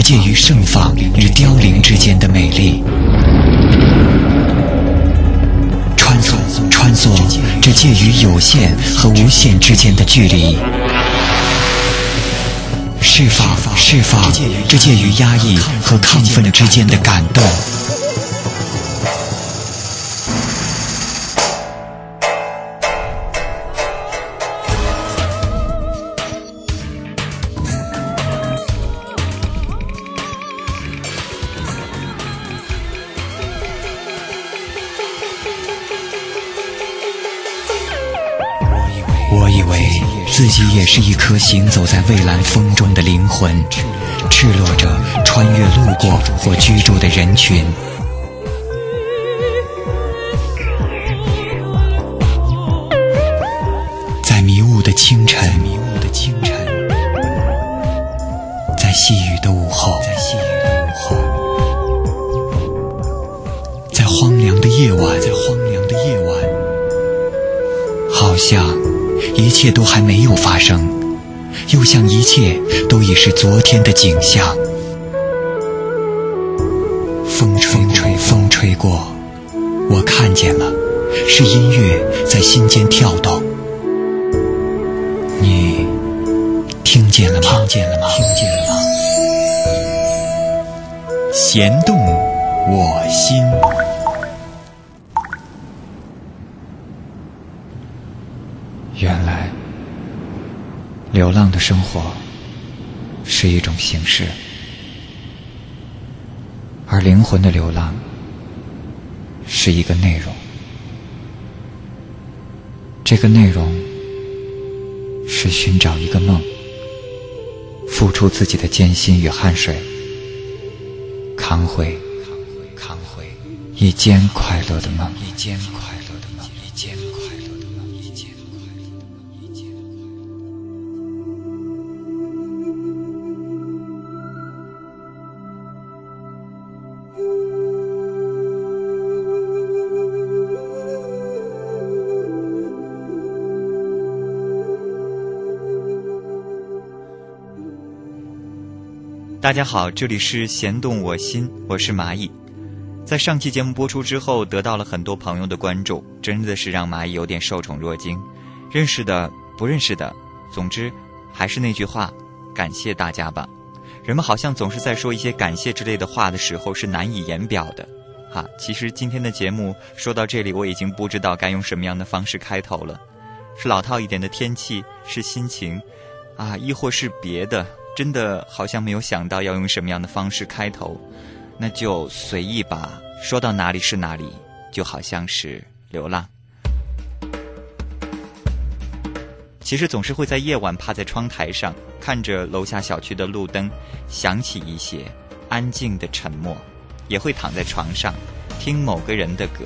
这介于盛放与凋零之间的美丽。穿梭，穿梭，这介于有限和无限之间的距离。释放，释放，这介于压抑和亢奋之间的感动。也是一颗行走在蔚蓝风中的灵魂，赤裸着穿越路过或居住的人群，切都还没有发生，又像一切都已是昨天的景象。风吹吹，风吹过，我看见了，是音乐在心间跳动。你听见了吗？听见了吗？听见了吗？弦动我心。流浪的生活是一种形式，而灵魂的流浪是一个内容。这个内容是寻找一个梦，付出自己的艰辛与汗水，扛回扛回一间快乐的梦。一间快大家好，这里是弦动我心，我是蚂蚁。在上期节目播出之后，得到了很多朋友的关注，真的是让蚂蚁有点受宠若惊。认识的、不认识的，总之还是那句话，感谢大家吧。人们好像总是在说一些感谢之类的话的时候是难以言表的。哈，其实今天的节目说到这里，我已经不知道该用什么样的方式开头了。是老套一点的天气，是心情，啊，亦或是别的。真的好像没有想到要用什么样的方式开头，那就随意吧。说到哪里是哪里，就好像是流浪。其实总是会在夜晚趴在窗台上，看着楼下小区的路灯，想起一些安静的沉默。也会躺在床上，听某个人的歌，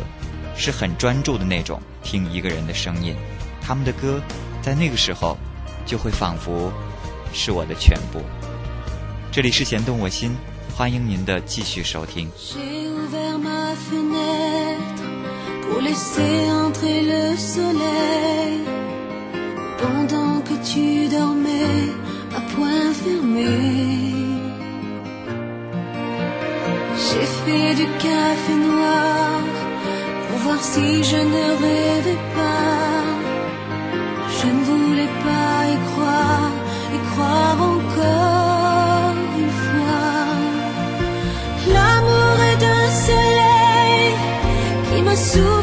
是很专注的那种，听一个人的声音。他们的歌，在那个时候，就会仿佛。是我的全部。这里是弦动我心，欢迎您的继续收听。croire encore une fois. L'amour est un soleil qui m'a souvent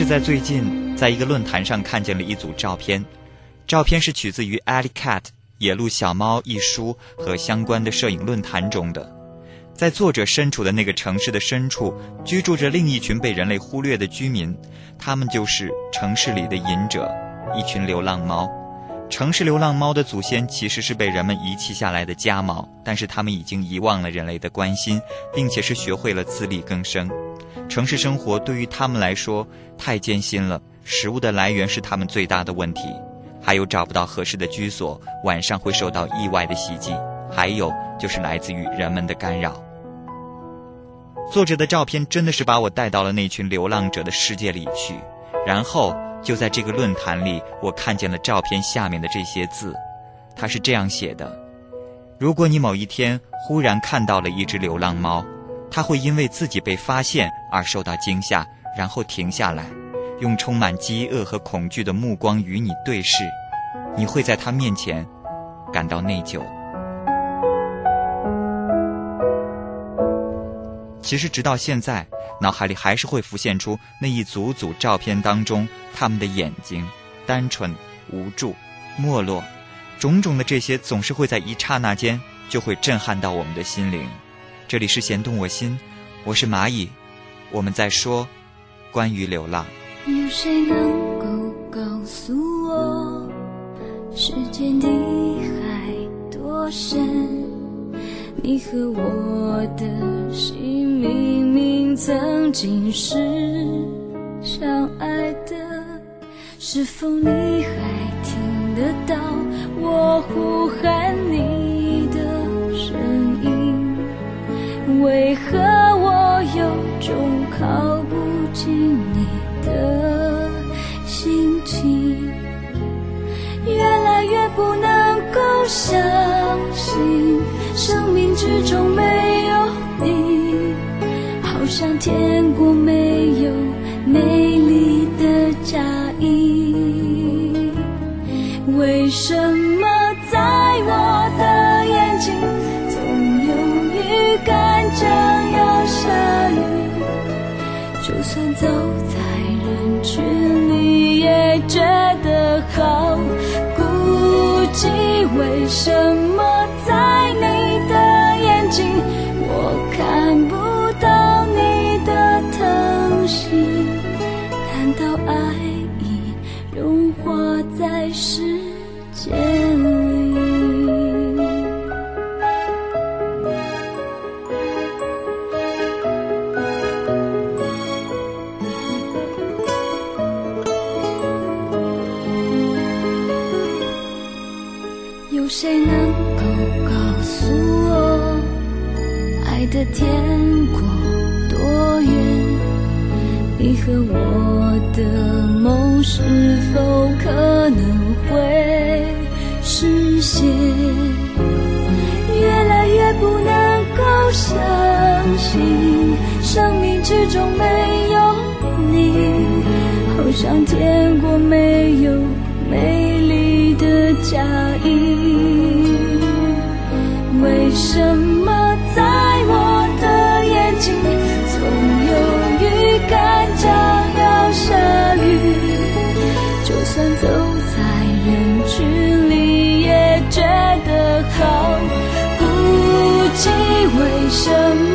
是在最近，在一个论坛上看见了一组照片，照片是取自于《Ali Cat》野路小猫一书和相关的摄影论坛中的。在作者身处的那个城市的深处，居住着另一群被人类忽略的居民，他们就是城市里的隐者，一群流浪猫。城市流浪猫的祖先其实是被人们遗弃下来的家猫，但是它们已经遗忘了人类的关心，并且是学会了自力更生。城市生活对于它们来说太艰辛了，食物的来源是它们最大的问题，还有找不到合适的居所，晚上会受到意外的袭击，还有就是来自于人们的干扰。作者的照片真的是把我带到了那群流浪者的世界里去，然后就在这个论坛里，我看见了照片下面的这些字，他是这样写的：如果你某一天忽然看到了一只流浪猫，它会因为自己被发现而受到惊吓，然后停下来，用充满饥饿和恐惧的目光与你对视，你会在它面前感到内疚。其实直到现在，脑海里还是会浮现出那一组组照片当中他们的眼睛，单纯、无助、没落，种种的这些总是会在一刹那间就会震撼到我们的心灵。这里是弦动我心，我是蚂蚁，我们在说关于流浪。有谁能够告诉我，世间的海多深？你和我的心明明曾经是相爱的，是否你还听得到我呼喊你的声音？为何我有种靠不近你的心情？越来越不能够相信，始终没有你，好像天国没有美丽的嫁衣。为什么在我的眼睛总有预感将要下雨？就算走在人群里，也觉得好孤寂。为什么是否可能会实现？越来越不能够相信，生命之中没有你，好像天国没有美丽的嫁衣。为什么算走在人群里，也觉得好孤寂。为什么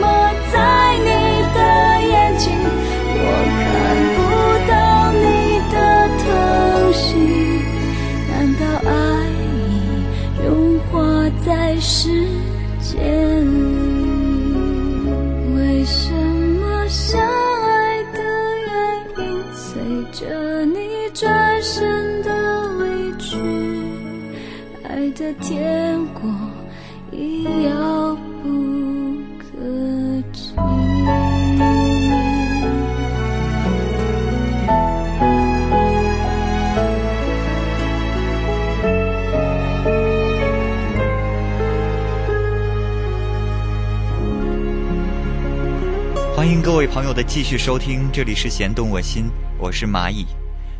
朋友的继续收听，这里是弦动我心，我是蚂蚁。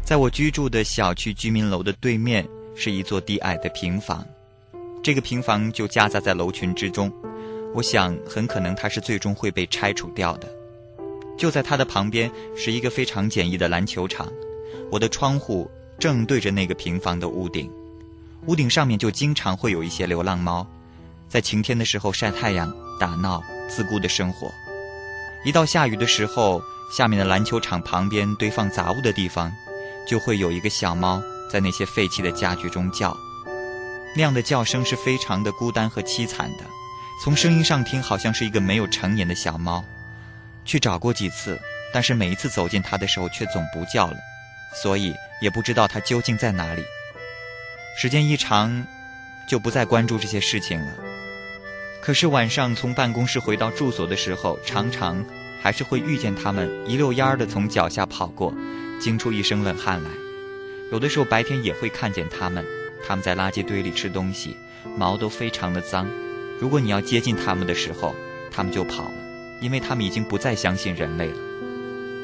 在我居住的小区居民楼的对面是一座低矮的平房，这个平房就夹杂在楼群之中。我想，很可能它是最终会被拆除掉的。就在它的旁边是一个非常简易的篮球场，我的窗户正对着那个平房的屋顶，屋顶上面就经常会有一些流浪猫，在晴天的时候晒太阳、打闹、自顾的生活。一到下雨的时候，下面的篮球场旁边堆放杂物的地方，就会有一个小猫在那些废弃的家具中叫。那样的叫声是非常的孤单和凄惨的，从声音上听好像是一个没有成年的小猫。去找过几次，但是每一次走近它的时候却总不叫了，所以也不知道它究竟在哪里。时间一长，就不再关注这些事情了。可是晚上从办公室回到住所的时候，常常还是会遇见它们一溜烟儿的从脚下跑过，惊出一身冷汗来。有的时候白天也会看见它们，它们在垃圾堆里吃东西，毛都非常的脏。如果你要接近它们的时候，它们就跑了，因为它们已经不再相信人类了。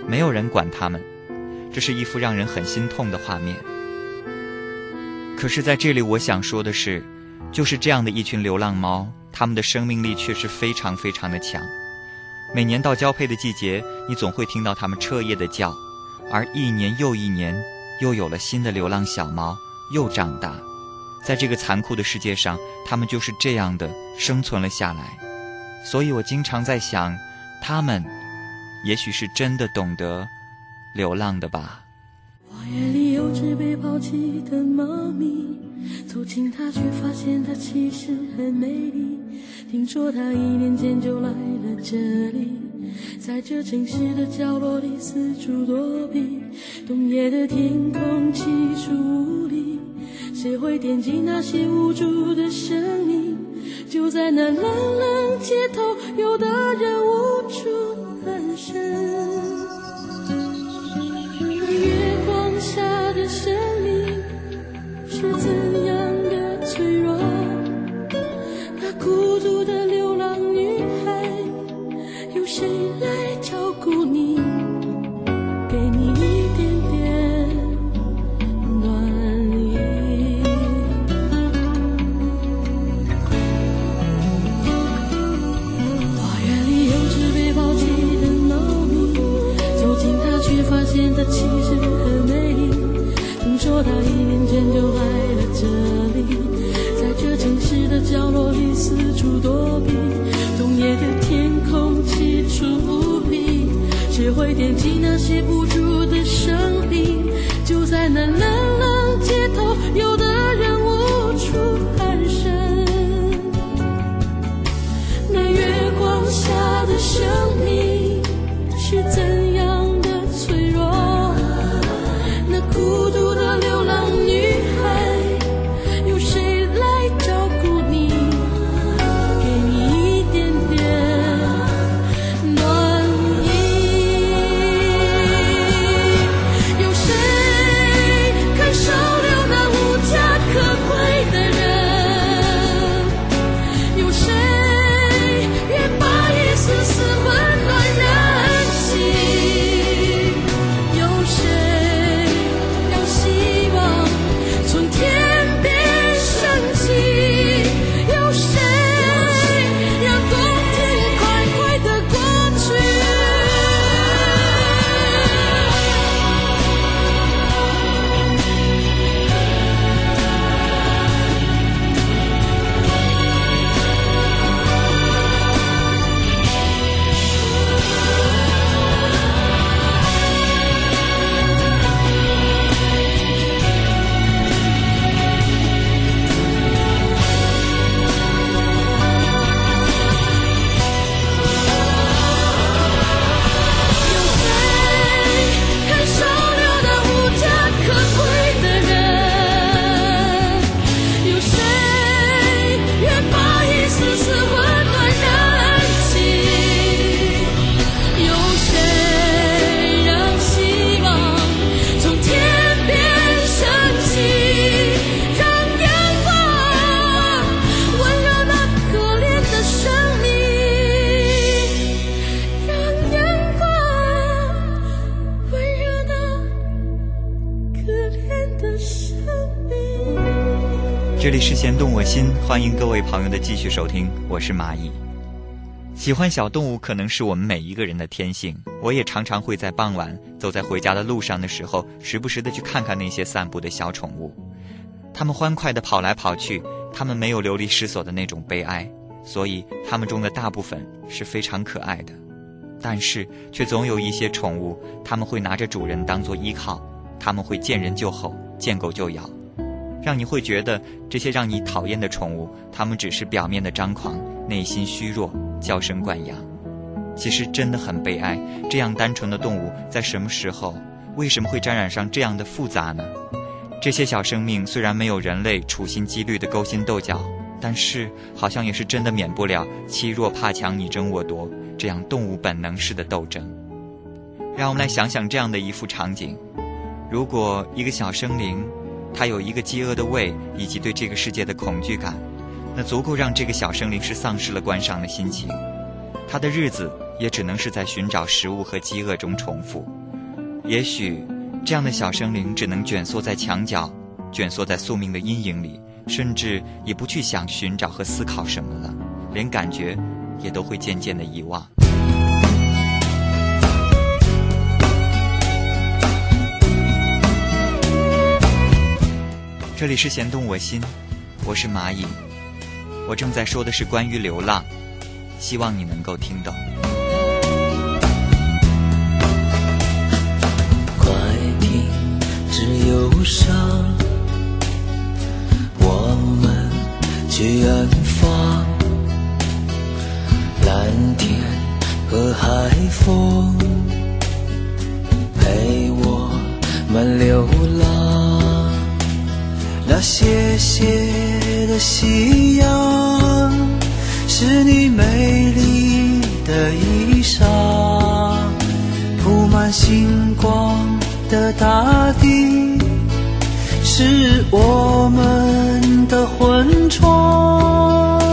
没有人管它们，这是一幅让人很心痛的画面。可是在这里，我想说的是，就是这样的一群流浪猫。它们的生命力确实非常非常的强，每年到交配的季节，你总会听到它们彻夜的叫，而一年又一年，又有了新的流浪小猫又长大，在这个残酷的世界上，它们就是这样的生存了下来。所以我经常在想，它们，也许是真的懂得流浪的吧。花园里有只被抛弃的猫咪，走近它却发现它其实很美丽。听说他一年前就来了这里，在这城市的角落里四处躲避。冬夜的天空气出无力，谁会惦记那些无助的生命？就在那冷冷街头，有的人无处安身。月光下的生命是怎样躲避。冬夜的天空起初无比，谁会惦记那些无助的生命？就在那心，欢迎各位朋友的继续收听，我是蚂蚁。喜欢小动物可能是我们每一个人的天性，我也常常会在傍晚走在回家的路上的时候，时不时的去看看那些散步的小宠物。它们欢快的跑来跑去，它们没有流离失所的那种悲哀，所以它们中的大部分是非常可爱的。但是，却总有一些宠物，它们会拿着主人当做依靠，它们会见人就吼，见狗就咬，让你会觉得这些让你讨厌的宠物，它们只是表面的张狂，内心虚弱，娇生惯养。其实真的很悲哀，这样单纯的动物，在什么时候，为什么会沾染上这样的复杂呢？这些小生命虽然没有人类处心积虑的勾心斗角，但是好像也是真的免不了欺弱怕强、你争我夺这样动物本能式的斗争。让我们来想想这样的一幅场景：如果一个小生灵，它有一个饥饿的胃以及对这个世界的恐惧感，那足够让这个小生灵是丧失了观赏的心情。他的日子也只能是在寻找食物和饥饿中重复。也许，这样的小生灵只能蜷缩在墙角，蜷缩在宿命的阴影里，甚至也不去想寻找和思考什么了，连感觉也都会渐渐的遗忘。这里是弦动我心，我是蚂蚁，我正在说的是关于流浪，希望你能够听懂。快停止忧伤，我们去远方，蓝天和海风陪我们流浪。那斜斜的夕阳，是你美丽的衣裳。铺满星光的大地，是我们的婚床。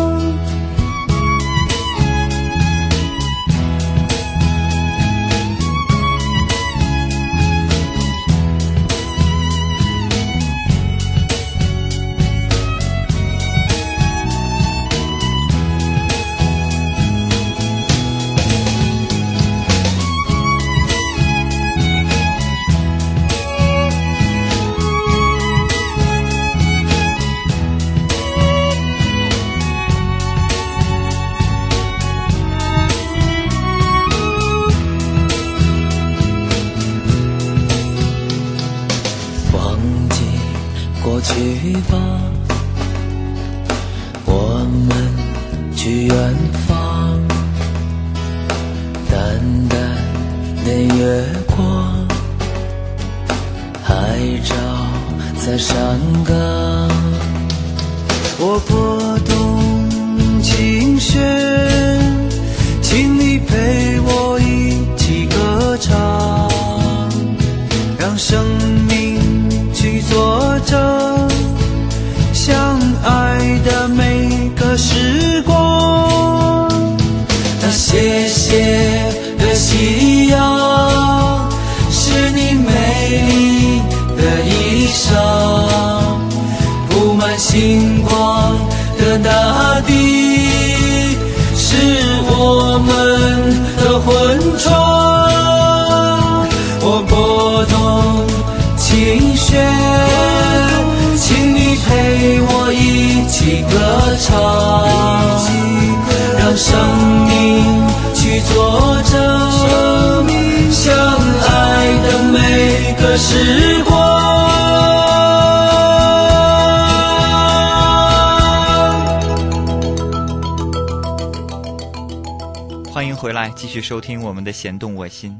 雪，请你陪我一起歌唱，让生命去作证，相爱的每个时光。欢迎回来，继续收听我们的弦动我心。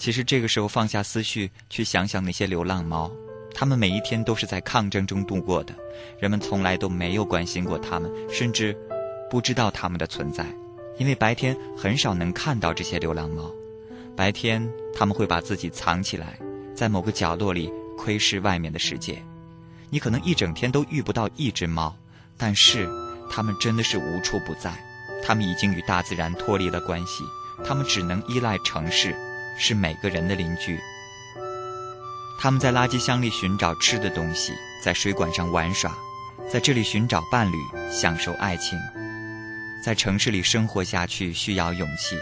其实这个时候放下思绪，去想想那些流浪猫，它们每一天都是在抗争中度过的，人们从来都没有关心过它们，甚至不知道它们的存在，因为白天很少能看到这些流浪猫。白天它们会把自己藏起来，在某个角落里窥视外面的世界。你可能一整天都遇不到一只猫，但是它们真的是无处不在，它们已经与大自然脱离了关系，它们只能依赖城市。是每个人的邻居。他们在垃圾箱里寻找吃的东西，在水管上玩耍，在这里寻找伴侣，享受爱情。在城市里生活下去需要勇气，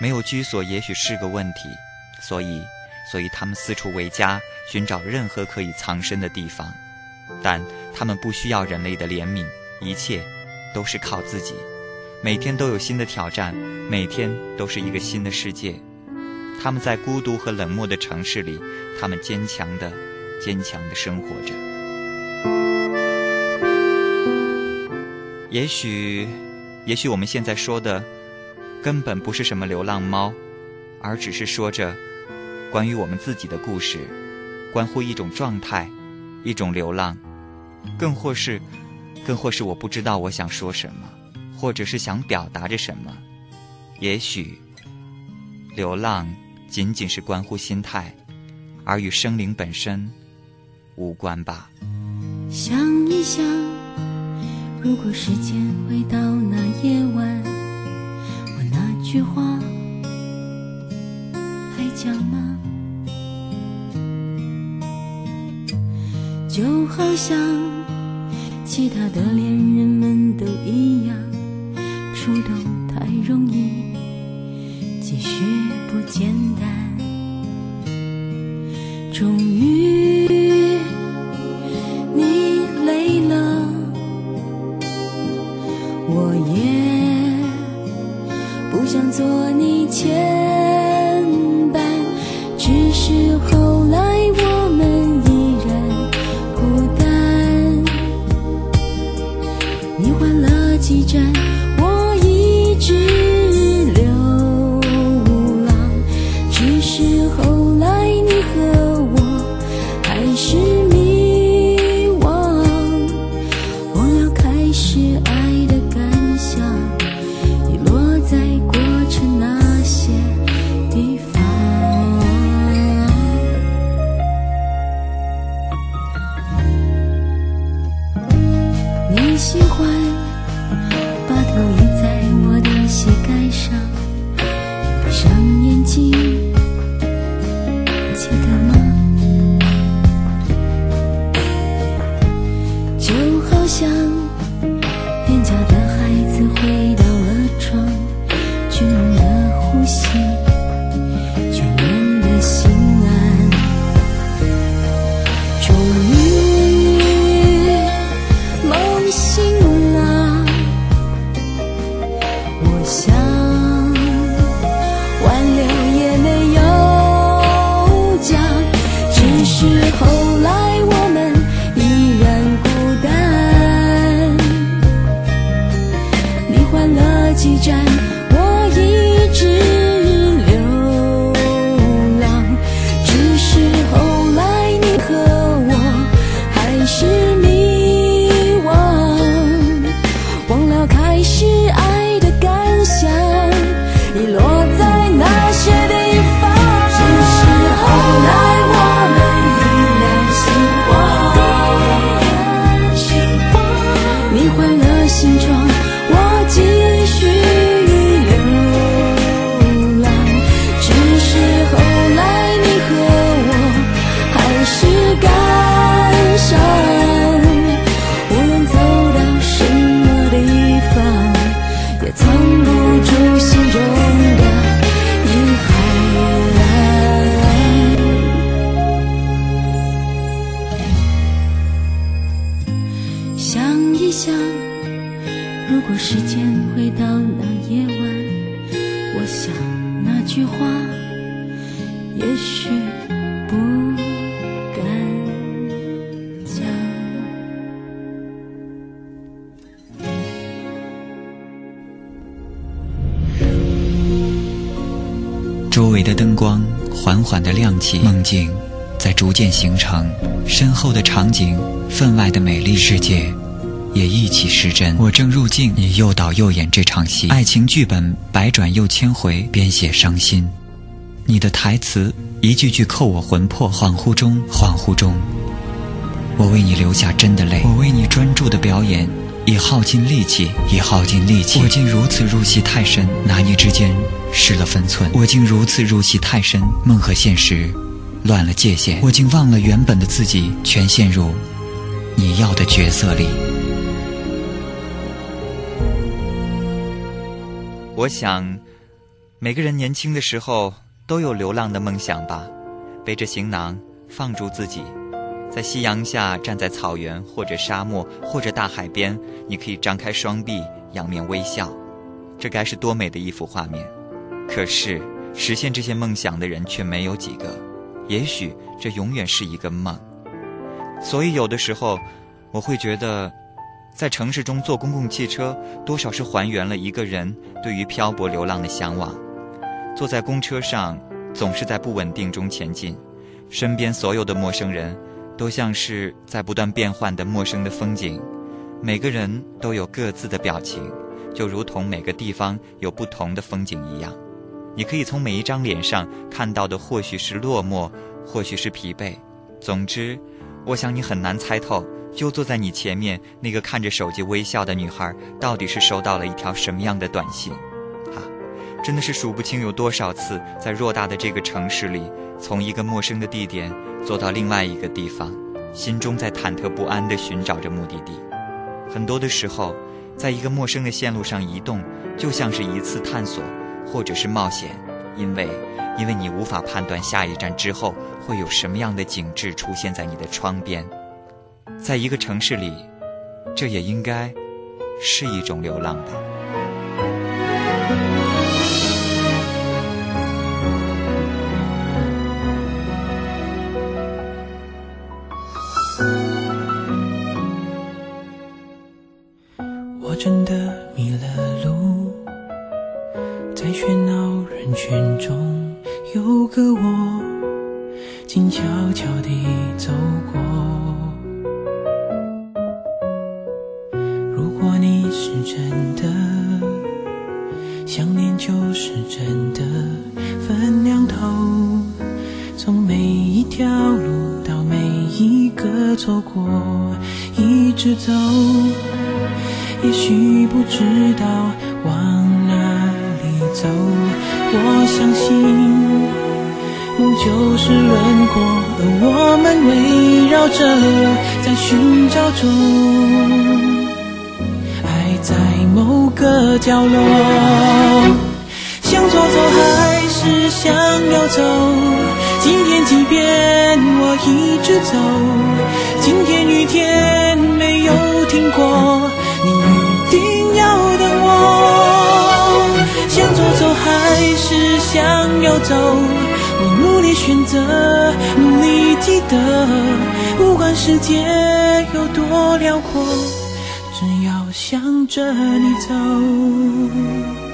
没有居所也许是个问题，所以，所以他们四处为家，寻找任何可以藏身的地方。但他们不需要人类的怜悯，一切都是靠自己。每天都有新的挑战，每天都是一个新的世界。他们在孤独和冷漠的城市里，他们坚强的、坚强的生活着。也许，也许我们现在说的，根本不是什么流浪猫，而只是说着关于我们自己的故事，关乎一种状态，一种流浪，更或是，更或是我不知道我想说什么。或者是想表达着什么？也许，流浪仅仅是关乎心态，而与生灵本身无关吧。想一想，如果时间回到那夜晚，我那句话还讲吗？就好像其他的恋人们都一样。触动太容易，继续不简单。终于逐渐形成，身后的场景，分外的美丽，世界也一起失真。我正入镜，你又导又演这场戏，爱情剧本百转又千回，编写伤心。你的台词一句句扣我魂魄，恍惚中，恍惚中，我为你流下真的泪，我为你专注的表演。已耗尽力气，已耗尽力气。我竟如此入戏太深，拿捏之间失了分寸。我竟如此入戏太深，梦和现实乱了界限，我竟忘了原本的自己，全陷入你要的角色里。我想，每个人年轻的时候都有流浪的梦想吧，背着行囊，放逐自己，在夕阳下站在草原或者沙漠或者大海边，你可以张开双臂，仰面微笑，这该是多美的一幅画面。可是，实现这些梦想的人却没有几个，也许这永远是一个梦。所以，有的时候，我会觉得。在城市中坐公共汽车，多少是还原了一个人对于漂泊流浪的向往。坐在公车上，总是在不稳定中前进，身边所有的陌生人，都像是在不断变换的陌生的风景。每个人都有各自的表情，就如同每个地方有不同的风景一样。你可以从每一张脸上看到的，或许是落寞，或许是疲惫。总之，我想你很难猜透。就坐在你前面那个看着手机微笑的女孩，到底是收到了一条什么样的短信？啊，真的是数不清有多少次在偌大的这个城市里，从一个陌生的地点坐到另外一个地方，心中在忐忑不安地寻找着目的地。很多的时候，在一个陌生的线路上移动，就像是一次探索，或者是冒险，因为，因为你无法判断下一站之后会有什么样的景致出现在你的窗边。在一个城市里，这也应该是一种流浪吧。管世界有多辽阔，只要向着你走。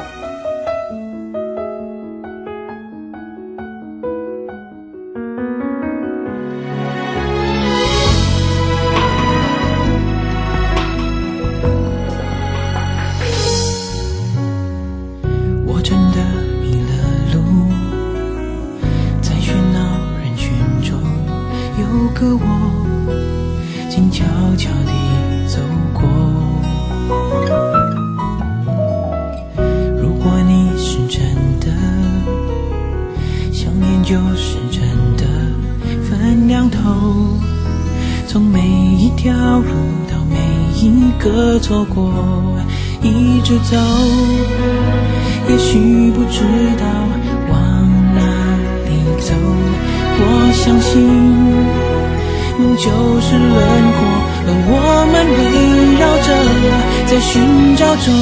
中，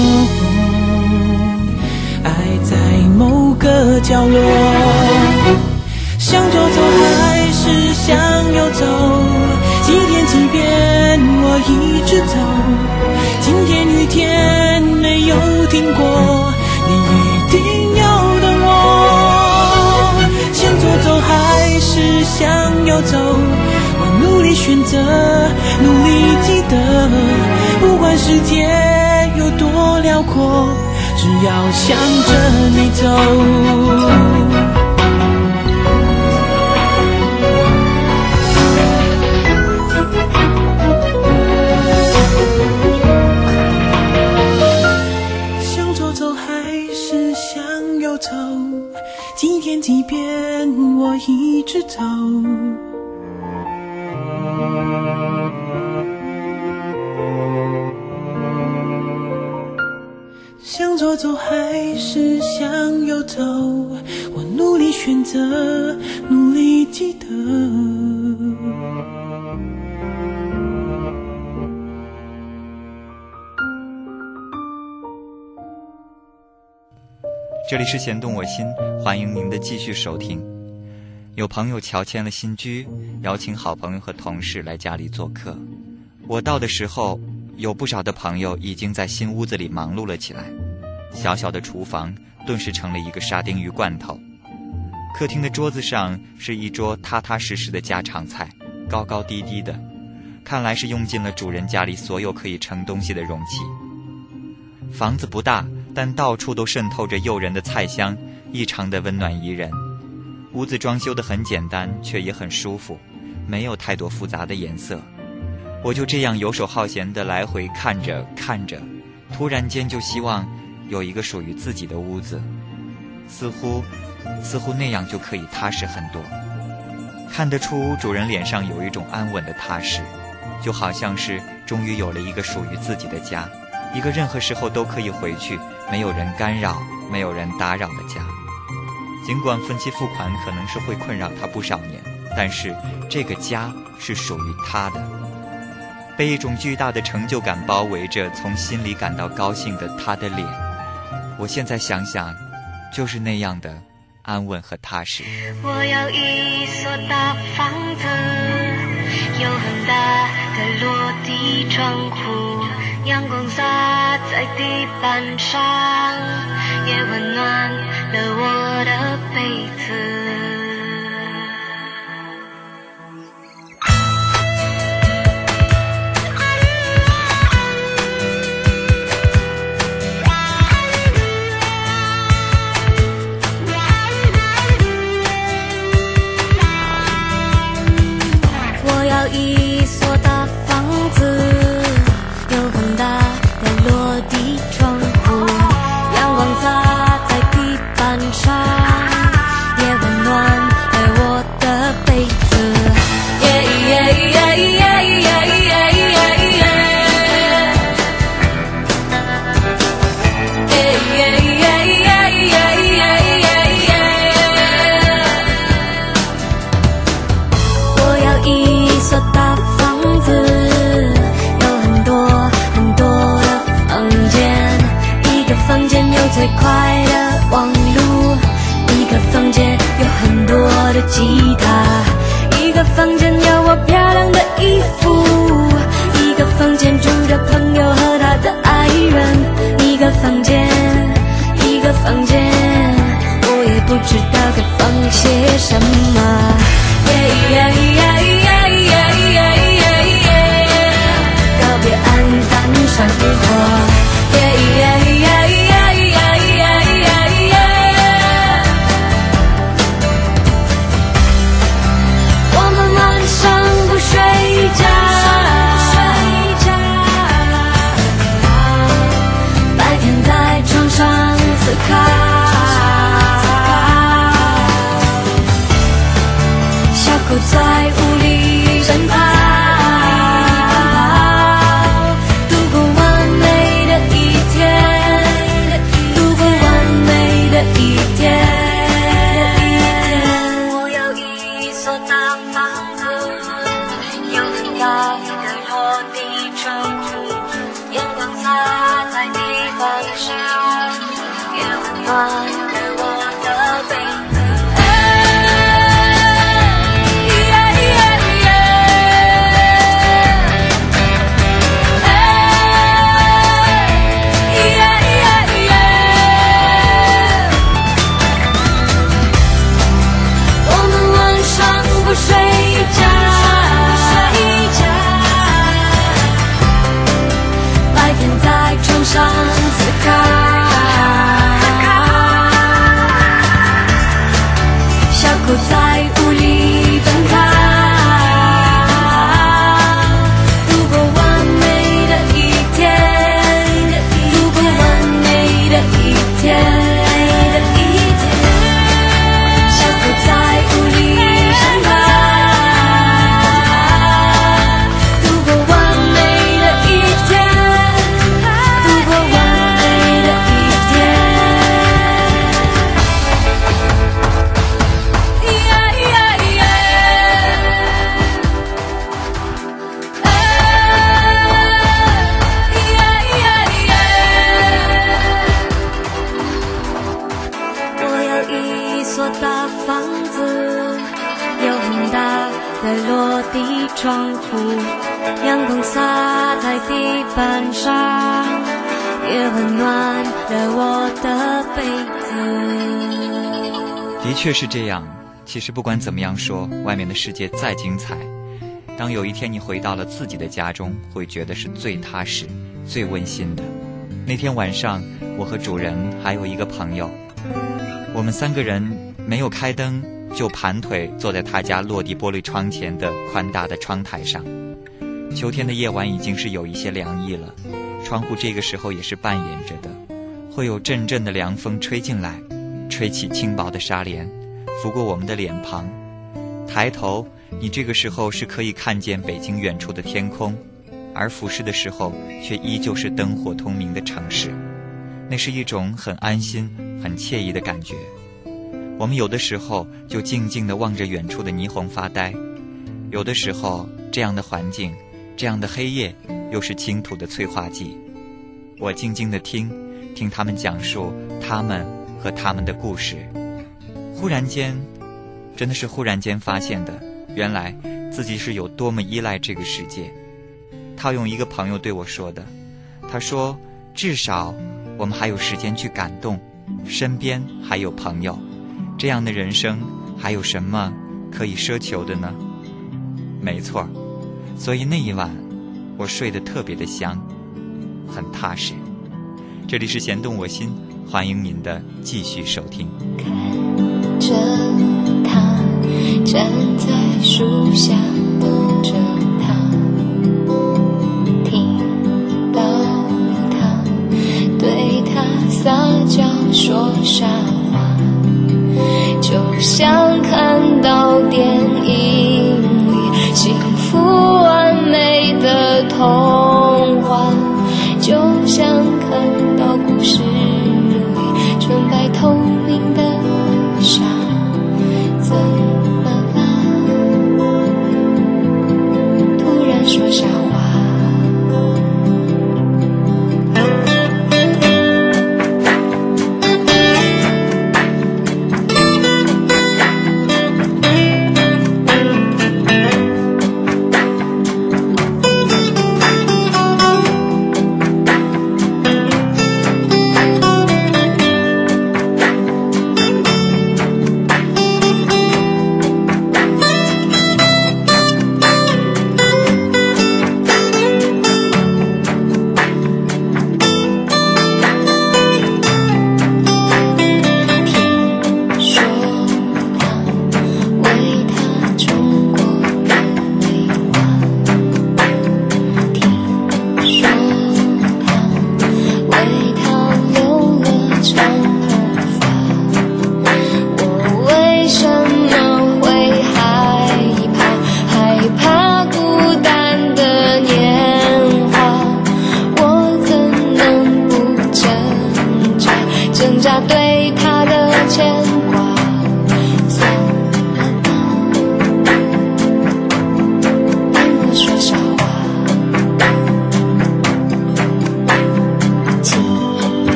爱在某个角落。向左走还是向右走？今天几遍我一直走。今天雨天没有停过，你一定要等我。向左走还是向右走？我努力选择，努力记得，不管时间多辽阔，只要向着你走。向左走还是向右走？几天几遍，我一直走。走还是向右走？我努力选择，努力记得。这里是弦动我心，欢迎您的继续收听。有朋友乔迁了新居，邀请好朋友和同事来家里做客。我到的时候，有不少的朋友已经在新屋子里忙碌了起来。小小的厨房顿时成了一个沙丁鱼罐头。客厅的桌子上是一桌踏踏实实的家常菜，高高低低的，看来是用尽了主人家里所有可以盛东西的容器。房子不大。但到处都渗透着诱人的菜香，异常的温暖宜人。屋子装修的很简单，却也很舒服，没有太多复杂的颜色。我就这样游手好闲的来回看着看着，突然间就希望有一个属于自己的屋子，似乎似乎那样就可以踏实很多。看得出主人脸上有一种安稳的踏实，就好像是终于有了一个属于自己的家，一个任何时候都可以回去。没有人干扰，没有人打扰的家。尽管分期付款可能是会困扰他不少年，但是这个家是属于他的。被一种巨大的成就感包围着，从心里感到高兴的他的脸，我现在想想，就是那样的安稳和踏实。我有一所大房子，有很大的落地窗户。阳光洒在地板上，也温暖了我的被子。 เดิน 阳光洒在地板上，也温暖了我的被子。的确是这样。其实不管怎么样说，外面的世界再精彩，当有一天你回到了自己的家中，会觉得是最踏实、最温馨的。那天晚上，我和主人还有一个朋友，我们三个人没有开灯，就盘腿坐在他家落地玻璃窗前的宽大的窗台上。秋天的夜晚已经是有一些凉意了，窗户这个时候也是半掩着的，会有阵阵的凉风吹进来，吹起轻薄的纱帘，拂过我们的脸庞。抬头，你这个时候是可以看见北京远处的天空。而俯视的时候，却依旧是灯火通明的城市，那是一种很安心、很惬意的感觉。我们有的时候就静静地望着远处的霓虹发呆，有的时候这样的环境、这样的黑夜，又是倾吐的催化剂。我静静地听，听他们讲述他们和他们的故事。忽然间，真的是忽然间发现的，原来自己是有多么依赖这个世界。套用一个朋友对我说的，他说：“至少我们还有时间去感动，身边还有朋友，这样的人生还有什么可以奢求的呢？”没错所以那一晚我睡得特别的香，很踏实。这里是弦动我心，欢迎您的继续收听。看着他站在树下等着他，听到他对他撒娇说傻话，就像看到电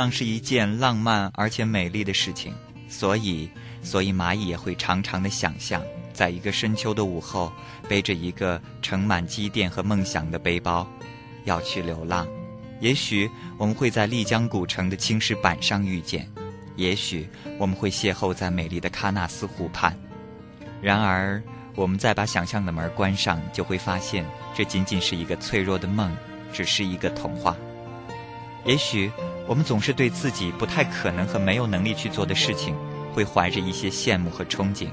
浪是一件浪漫而且美丽的事情，所以，所以蚂蚁也会常常的想象，在一个深秋的午后，背着一个盛满积淀和梦想的背包，要去流浪。也许我们会在丽江古城的青石板上遇见，也许我们会邂逅在美丽的喀纳斯湖畔。然而，我们再把想象的门关上，就会发现这仅仅是一个脆弱的梦，只是一个童话。也许我们总是对自己不太可能和没有能力去做的事情，会怀着一些羡慕和憧憬。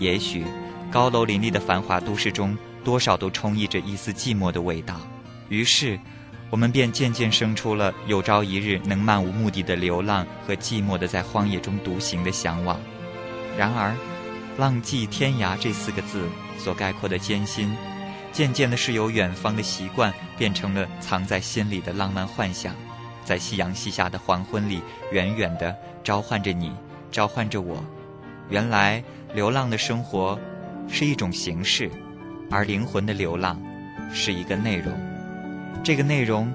也许高楼林立的繁华都市中，多少都充溢着一丝寂寞的味道。于是，我们便渐渐生出了有朝一日能漫无目的的流浪和寂寞的在荒野中独行的向往。然而，“浪迹天涯”这四个字所概括的艰辛，渐渐的是由远方的习惯变成了藏在心里的浪漫幻想，在夕阳西下的黄昏里，远远的召唤着你，召唤着我。原来，流浪的生活是一种形式，而灵魂的流浪是一个内容。这个内容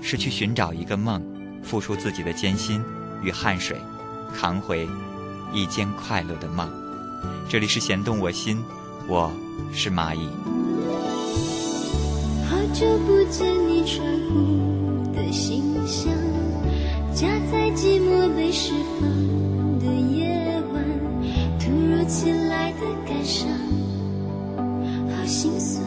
是去寻找一个梦，付出自己的艰辛与汗水，扛回一间快乐的梦。这里是弦动我心，我是蚂蚁。好久不见你窗户心香，夹在寂寞被释放的夜晚，突如其来的感伤，好心酸。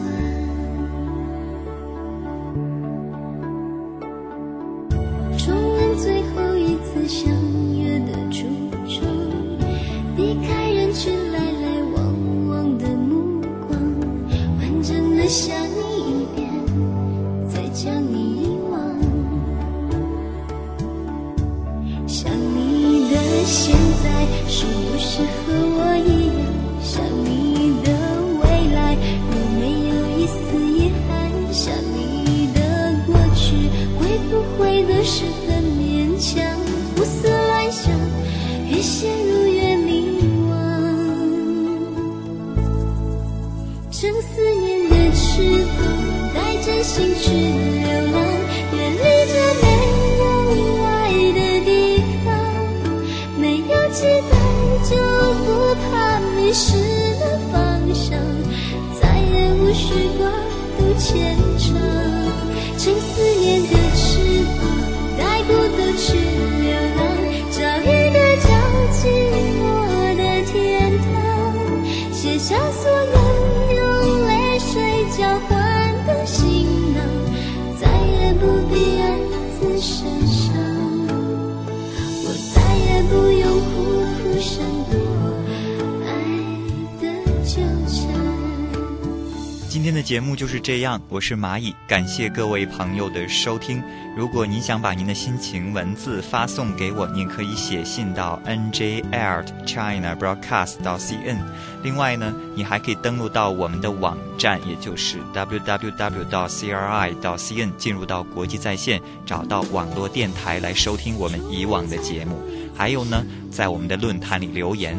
节目就是这样，我是蚂蚁，感谢各位朋友的收听。如果您想把您的心情文字发送给我，您可以写信到 njl china broadcast 到 cn。另外呢，你还可以登录到我们的网站，也就是 www 到 cri 到 cn，进入到国际在线，找到网络电台来收听我们以往的节目。还有呢，在我们的论坛里留言。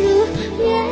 入越